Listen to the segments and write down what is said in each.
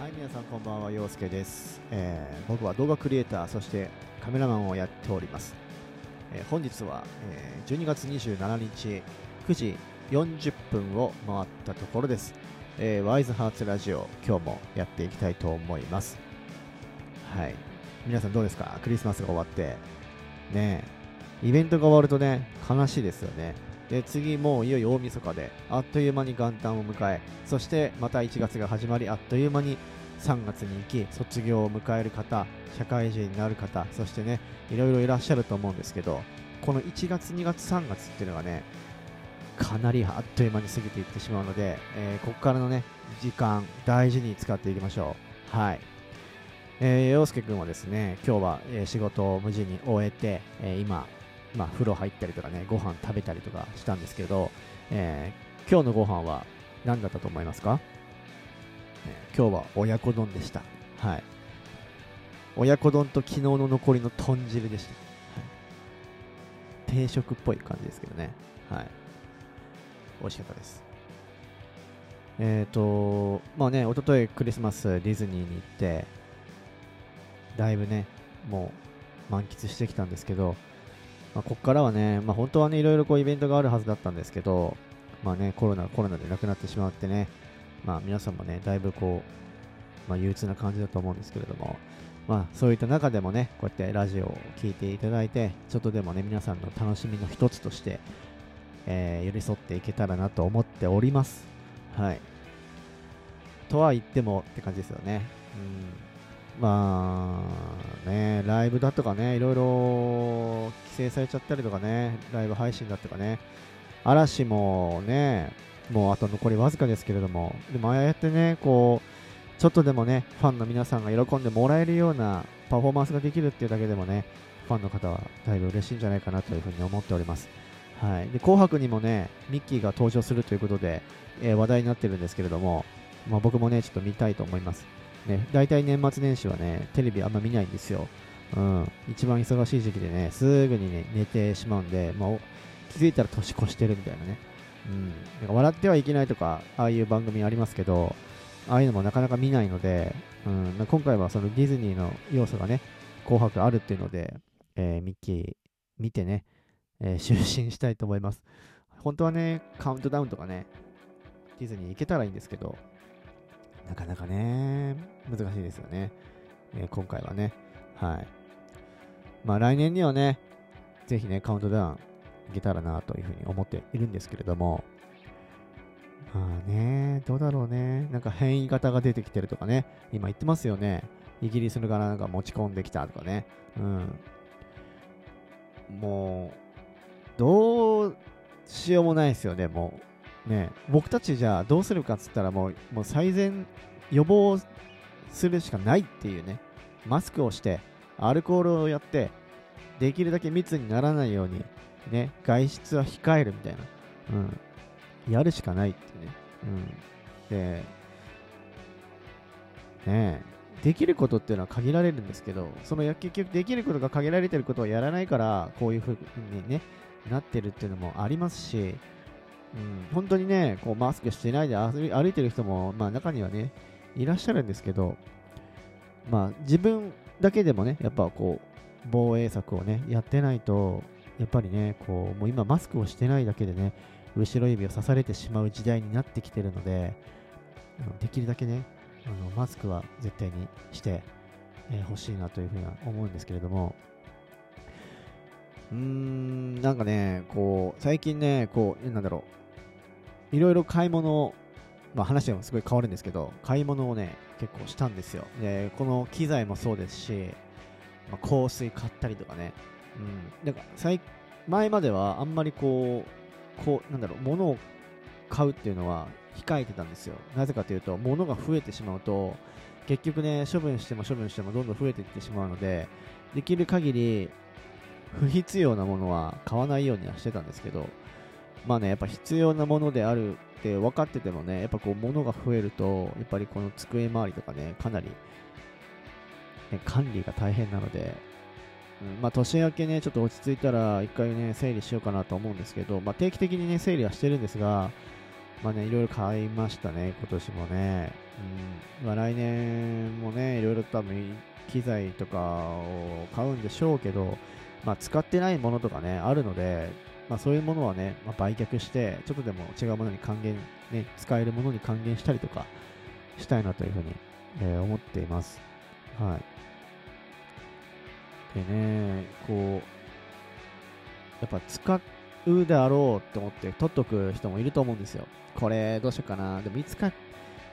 はい皆さんこんばんは陽介です、えー僕は動画クリエイターそしてカメラマンをやっております、えー本日は、えー12月27日9時40分を回ったところです、えーワイズハーツラジオ今日もやっていきたいと思います。はい。皆さんどうですか？クリスマスが終わって。ねえ。イベントが終わるとね悲しいですよね。で次もういよいよ大晦日であっという間に元旦を迎えそしてまた1月が始まりあっという間に3月に行き卒業を迎える方社会人になる方そしてねいろいろいらっしゃると思うんですけどこの1月2月3月っていうのがねかなりあっという間に過ぎていってしまうので、えーここからのね時間大事に使っていきましょう。はい。えー、陽介君はですね今日は、え仕事を無事に終えて、えー今まあ、風呂入ったりとかねご飯食べたりとかしたんですけど、えー今日のご飯は何だったと思いますか、えー今日は親子丼でした。はい。親子丼と昨日の残りの豚汁でした、定食っぽい感じですけどね。はい。美味しかったです。えっ、とまあね一昨日クリスマスディズニーに行ってだいぶねもう満喫してきたんですけどまあ、ここからはね、まあ、本当はね、いろいろこうイベントがあるはずだったんですけど、まあね、コロナ、コロナで亡くなってしまってね、まあ皆さんもね、だいぶこう、まあ憂鬱な感じだと思うんですけれども、まあそういった中でもね、こうやってラジオを聴いていただいて、ちょっとでもね、皆さんの楽しみの一つとして、えー寄り添っていけたらなと思っております。はい。とは言ってもって感じですよね。うん。まあね、ライブだとかね、いろいろ規制されちゃったりとかね、ライブ配信だとかね、嵐もね、もうあと残りわずかですけれども、でもああやってね、こう、ちょっとでもね、ファンの皆さんが喜んでもらえるようなパフォーマンスができるっていうだけでもね、ファンの方はだいぶ嬉しいんじゃないかなというふうに思っております。はい、で紅白にもね、ミッキーが登場するということで、えー話題になってるんですけれども、まあ、僕もね、ちょっと見たいと思います。ね、大体年末年始はね、テレビあんま見ないんですよ。うん、一番忙しい時期でね、すぐにね、寝てしまうんで、まあ、気づいたら年越してるみたいなね。うん、なんか笑ってはいけないとか、ああいう番組ありますけど、ああいうのもなかなか見ないので、うん、ま今回はそのディズニーの要素がね、紅白あるっていうので、えーミッキー見てね、えー 就寝したいと思います。本当はね、カウントダウンとかね、ディズニー行けたらいいんですけど、なかなかね、難しいですよね。えー今回はね。はい。まあ来年にはね、ぜひね、カウントダウンいけたらなというふうに思っているんですけれども、まあね、どうだろうね。なんか変異型が出てきてるとかね、今言ってますよね。イギリスの柄なんか持ち込んできたとかね。うん。もう、どうしようもないですよね、もう。ね、僕たちじゃあどうするかっつったらもうもう最善予防するしかないっていうねマスクをしてアルコールをやってできるだけ密にならないようにね外出は控えるみたいな、うん、やるしかないっていうね、うん、でねできることっていうのは限られるんですけどその結局できることが限られてることをやらないからこういうふうにねなってるっていうのもありますしうん、本当にね、こうマスクしてないで歩い歩いてる人も、まあ、中にはね、いらっしゃるんですけど、まあ、自分だけでもね、やっぱこう、防衛策をね、やってないと、やっぱりね、こう、もう今マスクをしてないだけでね、後ろ指を刺されてしまう時代になってきてるので、できるだけね、あのマスクは絶対にしてほ、えー欲しいなというふうには思うんですけれども、うーん、なんかね、こう、最近ね、こう、なんだろう、いろいろ買い物、まあ話がすごい変わるんですけど、買い物をね、結構したんですよ。で、この機材もそうですし、まあ、香水買ったりとかね、うん、なんか最、前まではあんまりこう、こう、なんだろう、物を買うっていうのは控えてたんですよ。なぜかというと、物が増えてしまうと、結局ね、処分しても処分してもどんどん増えていってしまうので、できる限り不必要なものは買わないようにはしてたんですけど、まあね、やっぱ必要なものであるって分かっててもね、やっぱこう物が増えると、やっぱりこの机周りとかね、かなり、ね、管理が大変なので、うんまあ年明けね、ちょっと落ち着いたら一回ね、整理しようかなと思うんですけど、まあ定期的にね、整理はしてるんですが、まあね、いろいろ買いましたね、今年もね。うん。まあ来年もね、いろいろ多分機材とかを買うんでしょうけど、まあ使ってないものとかね、あるので、まあそういうものはね、まあ、売却して、ちょっとでも違うものに還元、ね、使えるものに還元したりとかしたいなというふうに、えー、思っています。はい。でね、こう、やっぱ使うであろうって思って取っとく人もいると思うんですよ。これどうしようかな。でもいつか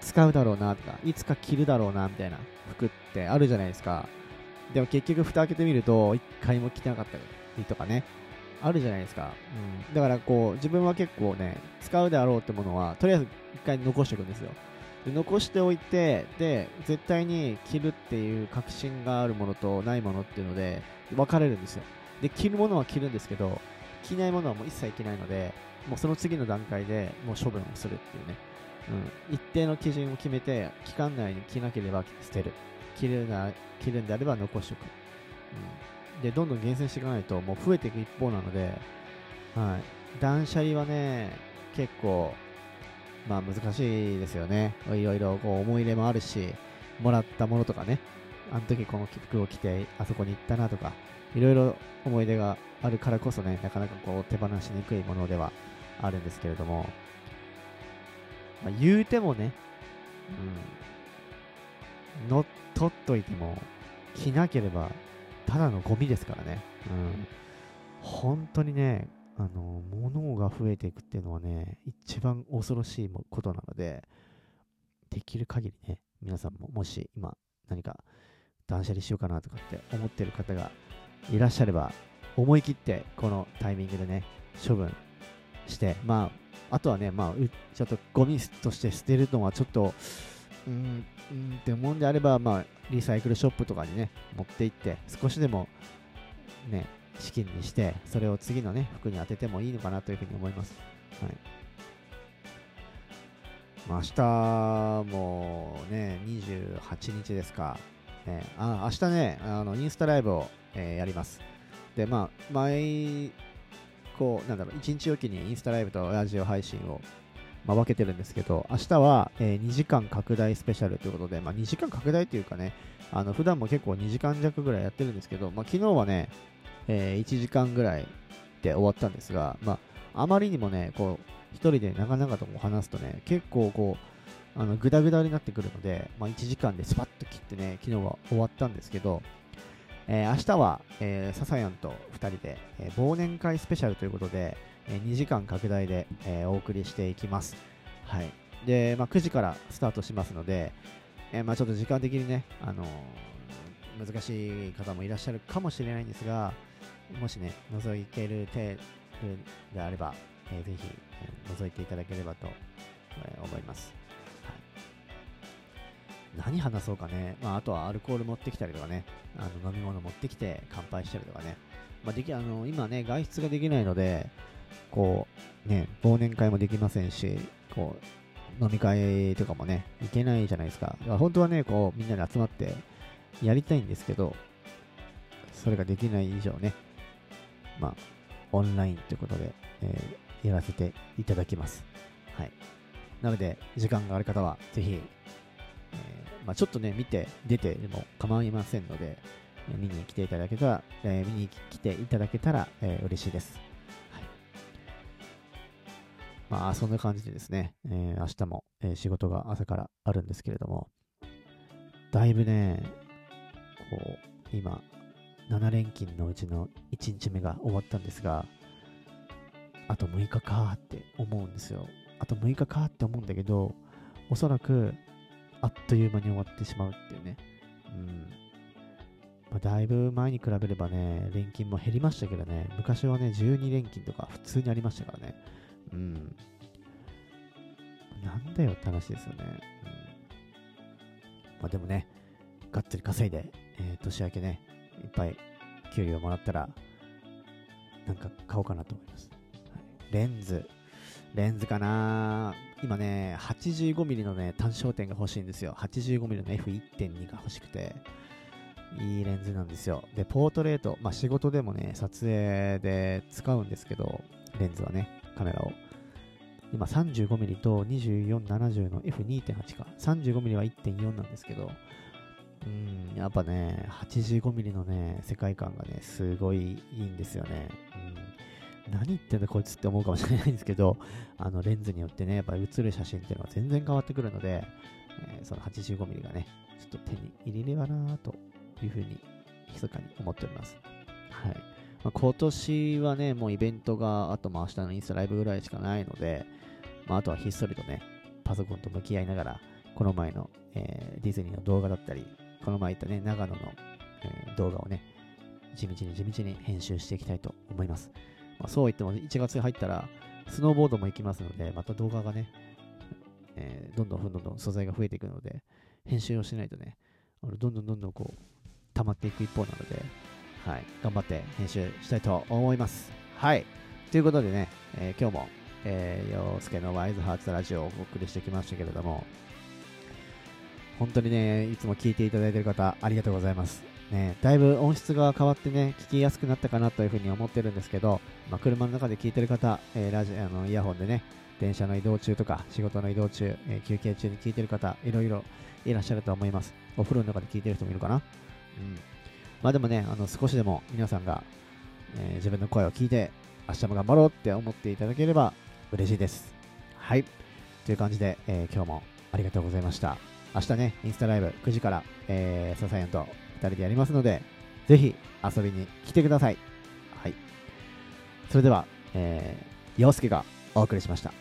使うだろうなとか、いつか着るだろうなみたいな服ってあるじゃないですか。でも結局蓋開けてみると、一回も着てなかったりとかね、あるじゃないですか。うん。だからこう、自分は結構ね、使うであろうってものは、とりあえず一回残しておくんですよ。で残しておいて、で、絶対に着るっていう確信があるものとないものっていうので、分かれるんですよ。で、着るものは着るんですけど、着ないものはもう一切着ないので、もうその次の段階でもう処分をするっていうね。うん、一定の基準を決めて、期間内に着なければ捨てる。着るな、着るんであれば残しておく。うん、で、どんどん厳選していかないと、もう増えていく一方なので、はい。断捨離はね、結構、まあ難しいですよね。いろいろこう思い入れもあるし、もらったものとかね、あの時この服を着てあそこに行ったなとか、いろいろ思い出があるからこそね、なかなかこう手放しにくいものではあるんですけれども、まあ、言うてもね、うん、乗っ取っといても着なければただのゴミですからね、うん、本当にね、あの、物が増えていくっていうのはね、一番恐ろしいことなので、できる限りね、皆さんももし今何か断捨離しようかなとかって思ってる方がいらっしゃれば、思い切ってこのタイミングでね、処分して、まあ、あとはね、まあ、ちょっとゴミとして捨てるのはちょっと、うん、うんって思うんであれば、まあ、リサイクルショップとかにね、持って行って、少しでも、ね、資金にして、それを次のね、服に当ててもいいのかなというふうに思います。はい。まあ、明日もね、28日ですか。ね、あ明日ね、あのインスタライブをえー、やります。で、まあ、毎、こう、なんだろう、1日おきにインスタライブとラジオ配信を、まあ、分けてるんですけど、明日は、えー、2時間拡大スペシャルということで、まあ、2時間拡大というかね、あの普段も結構2時間弱ぐらいやってるんですけど、まあ、昨日はね、えー、1時間ぐらいで終わったんですが、まあ、あまりにもね、こう、一人で長々と話すとね、結構こう、あのグダグダになってくるので、まあ、1時間でスパッと切ってね、昨日は終わったんですけど、えー、明日は、えー、サヤンと2人で、えー、忘年会スペシャルということで、え、2時間拡大で、え、お送りしていきます。はい。で、まあ、9時からスタートしますので、え、まあ、ちょっと時間的にね、あの、難しい方もいらっしゃるかもしれないんですが、もしね、覗ける程度であれば、えー、ぜひ、えー、覗いていただければと、え、思います。はい何話そうかね、まあ、あとはアルコール持ってきたりとかね、あの飲み物持ってきて乾杯したりとかね、まあ、できあの今ね、外出ができないので、こう、ね、忘年会もできませんし、こう、飲み会とかもね、行けないじゃないですか。か本当はね、こう、みんなで集まってやりたいんですけど、それができない以上ね、まあ、オンラインということで、えー、やらせていただきます。はい。なので、時間がある方は、ぜひ、えー、まあ、ちょっとね、見て、出てでも構いませんので、見に来ていただけたら、えー、見に来ていただけたら、えー、嬉しいです。まあ、そんな感じでですね、えー、明日も、え仕事が朝からあるんですけれども、だいぶね、こう、今、7連勤のうちの1日目が終わったんですが、あと6日かって思うんですよ。あと6日かって思うんだけど、おそらくあっという間に終わってしまうっていうね。うん。まあ、だいぶ前に比べればね、連勤も減りましたけどね、昔はね、12連勤とか普通にありましたからね。うん。なんだよって話ですよね。うん。まあでもね、がっつり稼いで、えー、年明けね、いっぱい給料もらったら、なんか買おうかなと思います。はい、レンズ、レンズかな今ね、85mm のね、単焦点が欲しいんですよ。85mm の F1.2 が欲しくて、いいレンズなんですよ。で、ポートレート、まあ仕事でもね、撮影で使うんですけど、レンズはね、カメラを。今 35mm と2470の F2.8 か。35mm は1.4なんですけど、うん、やっぱね、85mm のね、世界観がね、すごいいいんですよね。うん、何言ってんだこいつって思うかもしれないんですけど、あのレンズによってね、やっぱ写る写真っていうのは全然変わってくるので、えー、その 85mm がね、ちょっと手に入れればなというふうに、密かに思っております。はい。まあ、今年はね、もうイベントが、あとまあ明日のインスタライブぐらいしかないので、まあ、あとはひっそりとね、パソコンと向き合いながら、この前の、えー、ディズニーの動画だったり、この前言ったね、長野の、えー、動画をね、地道に地道に編集していきたいと思います。まあ、そう言っても1月に入ったら、スノーボードも行きますので、また動画がね、えー、どんどんどんどん素材が増えていくので、編集をしないとね、どんどんどんどんこう、溜まっていく一方なので、はい、頑張って編集したいと思います。はい。ということでね、えー、今日もえー、洋介のワイズハーツラジオをお送りしてきましたけれども、本当にね、いつも聞いていただいている方、ありがとうございます。ね、だいぶ音質が変わってね、聞きやすくなったかなというふうに思ってるんですけど、まあ、車の中で聞いてる方、えー、ラジあのイヤホンでね、電車の移動中とか、仕事の移動中、えー、休憩中に聞いてる方、いろいろいらっしゃると思います。お風呂の中で聞いてる人もいるかな？うん。まあでもね、あの少しでも皆さんが、えー、自分の声を聞いて、明日も頑張ろうって思っていただければ嬉しいです。はい。という感じで、えー、今日もありがとうございました。明日ね、インスタライブ9時から、えー、ササヤンと2人でやりますので、ぜひ遊びに来てください。はい。それでは、えー、洋介がお送りしました。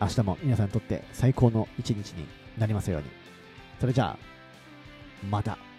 明日も皆さんにとって最高の一日になりますように。それじゃあ、また。